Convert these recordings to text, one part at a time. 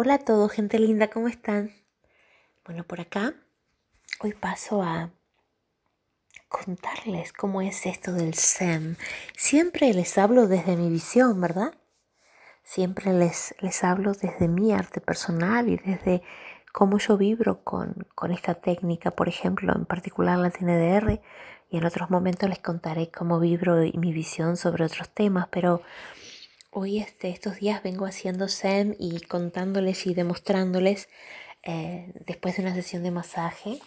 Hola a todos, gente linda, ¿cómo están? Bueno, por acá hoy paso a contarles cómo es esto del SEM. Siempre les hablo desde mi visión, ¿verdad? Siempre les, les hablo desde mi arte personal y desde cómo yo vibro con, con esta técnica, por ejemplo, en particular la TNDR, y en otros momentos les contaré cómo vibro y mi visión sobre otros temas, pero Hoy este, estos días vengo haciendo Zen y contándoles y demostrándoles eh, después de una sesión de masaje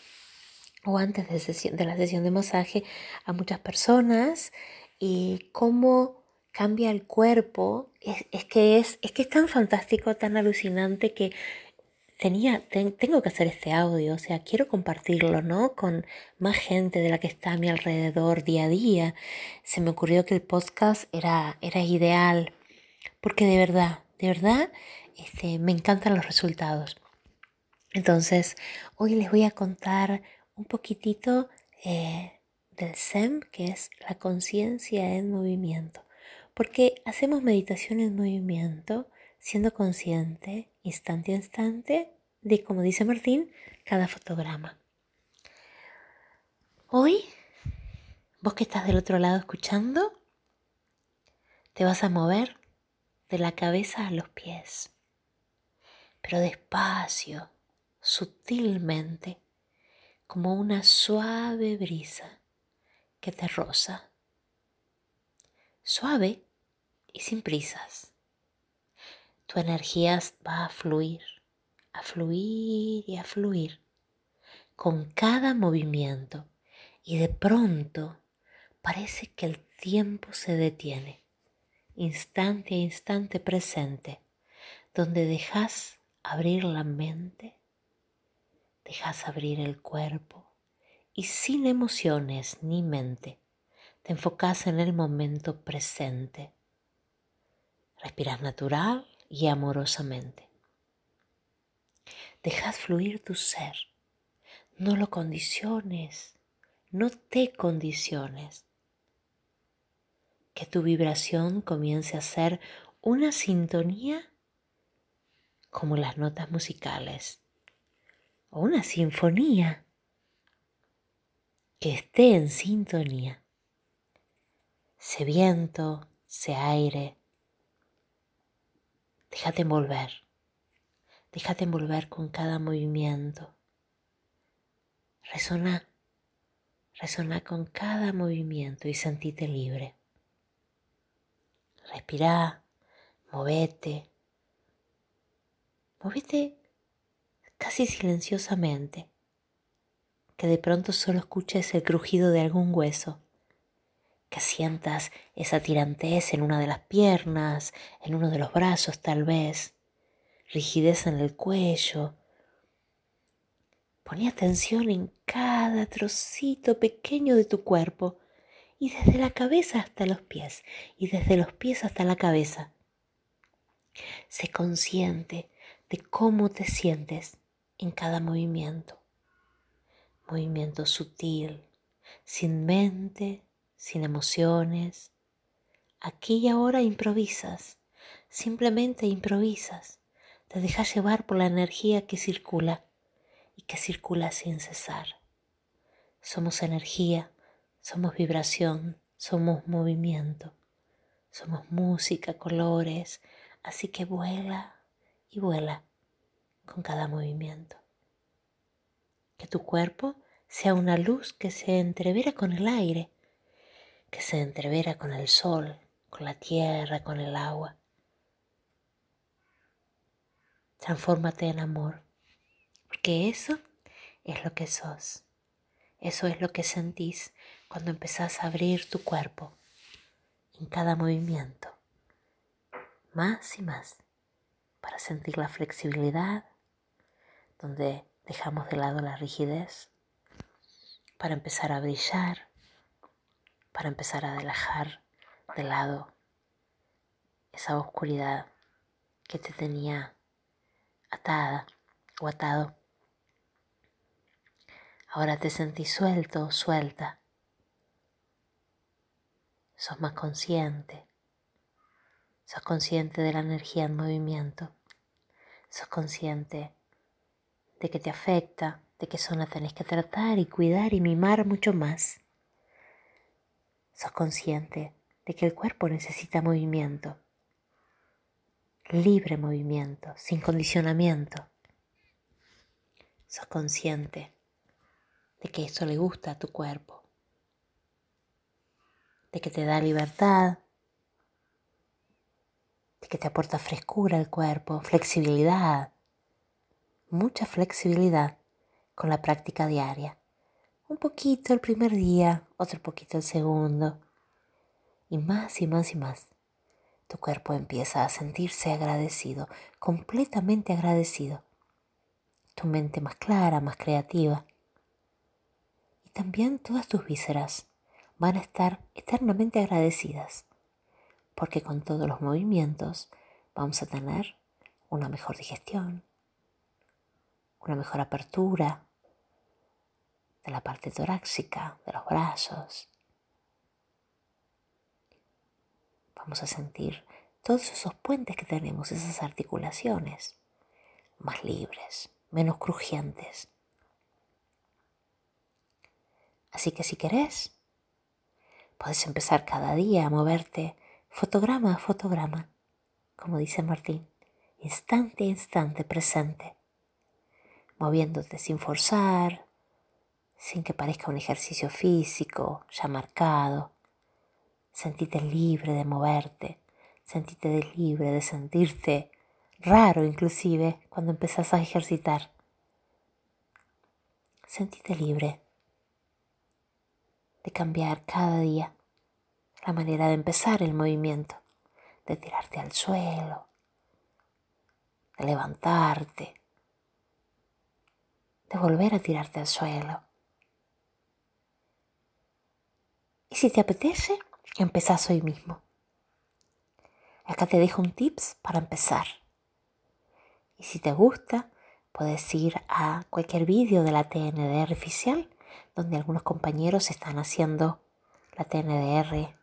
o antes de, la sesión de masaje a muchas personas y cómo cambia el cuerpo. Es, que, es, es que es tan fantástico, tan alucinante que tenía, tengo que hacer este audio, o sea, quiero compartirlo, ¿no? Con más gente de la que está a mi alrededor día a día. Se me ocurrió que el podcast era, era ideal porque de verdad, de verdad, este, me encantan los resultados. Entonces, hoy les voy a contar un poquitito eh, del SEM, que es la conciencia en movimiento. Porque hacemos meditación en movimiento, siendo consciente, instante a instante, de, como dice Martín, cada fotograma. Hoy, vos que estás del otro lado escuchando, te vas a mover de la cabeza a los pies, pero despacio, sutilmente, como una suave brisa que te roza. Suave y sin prisas. Tu energía va a fluir, a fluir y a fluir con cada movimiento y de pronto parece que el tiempo se detiene instante a instante presente, donde dejas abrir la mente, dejas abrir el cuerpo y sin emociones ni mente, te enfocas en el momento presente. Respiras natural y amorosamente. Dejas fluir tu ser. No lo condiciones, no te condiciones que tu vibración comience a ser una sintonía como las notas musicales o una sinfonía que esté en sintonía. Sé viento, sé aire. Déjate envolver. Déjate envolver con cada movimiento. Resona. Resona con cada movimiento y sentite libre. Respirá, movete, movete casi silenciosamente, que de pronto solo escuches el crujido de algún hueso, que sientas esa tirantez en una de las piernas, en uno de los brazos tal vez, rigidez en el cuello. Poné atención en cada trocito pequeño de tu cuerpo y desde la cabeza hasta los pies y desde los pies hasta la cabeza. Sé consciente de cómo te sientes en cada movimiento. Movimiento sutil, sin mente, sin emociones. Aquí y ahora improvisas, simplemente improvisas. Te dejas llevar por la energía que circula y que circula sin cesar. Somos energía somos vibración, somos movimiento, somos música, colores, así que vuela y vuela con cada movimiento. Que tu cuerpo sea una luz que se entrevera con el aire, que se entrevera con el sol, con la tierra, con el agua. Transfórmate en amor, porque eso es lo que sos. Eso es lo que sentís cuando empezás a abrir tu cuerpo en cada movimiento, más y más, para sentir la flexibilidad, donde dejamos de lado la rigidez, para empezar a brillar, para empezar a dejar de lado esa oscuridad que te tenía atada o atado. Ahora te sentís suelto, suelta. Sos más consciente. Sos consciente de la energía en movimiento. sos consciente de que te afecta, de que eso la tenés que tratar y cuidar y mimar mucho más. Sos consciente de que el cuerpo necesita movimiento, libre movimiento, sin condicionamiento. Sos consciente de que eso le gusta a tu cuerpo, de que te da libertad, de que te aporta frescura al cuerpo, flexibilidad, mucha flexibilidad con la práctica diaria. Un poquito el primer día, otro poquito el segundo. Y más y más y más. Tu cuerpo empieza a sentirse agradecido, completamente agradecido. Tu mente más clara, más creativa. Y también todas tus vísceras van a estar eternamente agradecidas, porque con todos los movimientos vamos a tener una mejor digestión, una mejor apertura de la parte torácica, de los brazos. Vamos a sentir todos esos puentes que tenemos, esas articulaciones, más libres, menos crujientes. Así que si querés, puedes empezar cada día a moverte. Fotograma a fotograma, como dice Martín, instante a instante presente. Moviéndote sin forzar, sin que parezca un ejercicio físico ya marcado. Sentite libre de moverte, sentite libre de sentirte raro inclusive cuando empezás a ejercitar. Sentite libre de cambiar cada día la manera de empezar el movimiento, de tirarte al suelo, de levantarte, de volver a tirarte al suelo. Y si te apetece, empezás hoy mismo. Acá te dejo un tips para empezar. Y si te gusta, puedes ir a cualquier vídeo de la TNDR oficial, donde algunos compañeros están haciendo la TNDR.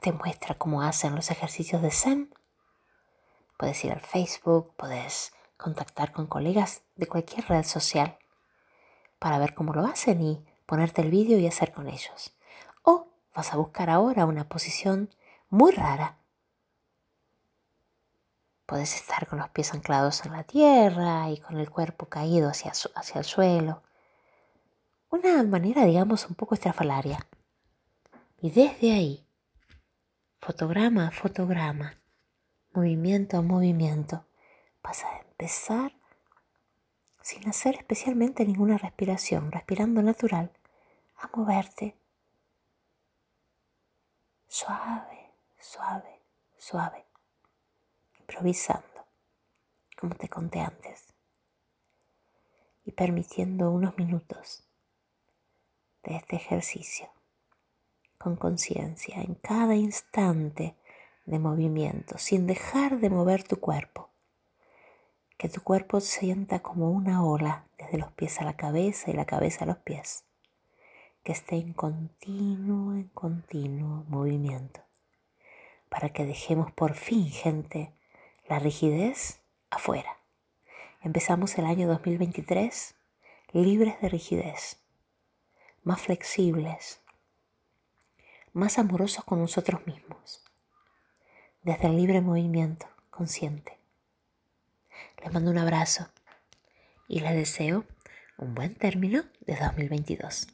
te muestra cómo hacen los ejercicios de SEM. Puedes ir al Facebook, puedes contactar con colegas de cualquier red social para ver cómo lo hacen y ponerte el vídeo y hacer con ellos. O vas a buscar ahora una posición muy rara. Puedes estar con los pies anclados en la tierra y con el cuerpo caído hacia, hacia el suelo. Una manera, digamos, un poco estrafalaria. Y desde ahí, fotograma a fotograma, movimiento a movimiento, vas a empezar sin hacer especialmente ninguna respiración, respirando natural, a moverte suave, suave, suave, improvisando, como te conté antes, y permitiendo unos minutos de este ejercicio con conciencia en cada instante de movimiento, sin dejar de mover tu cuerpo. Que tu cuerpo sienta como una ola desde los pies a la cabeza y la cabeza a los pies, que esté en continuo, en continuo movimiento, para que dejemos por fin, gente, la rigidez afuera. Empezamos el año 2023 libres de rigidez, más flexibles, más amorosos con nosotros mismos, desde el libre movimiento consciente. Les mando un abrazo y les deseo un buen término de 2022.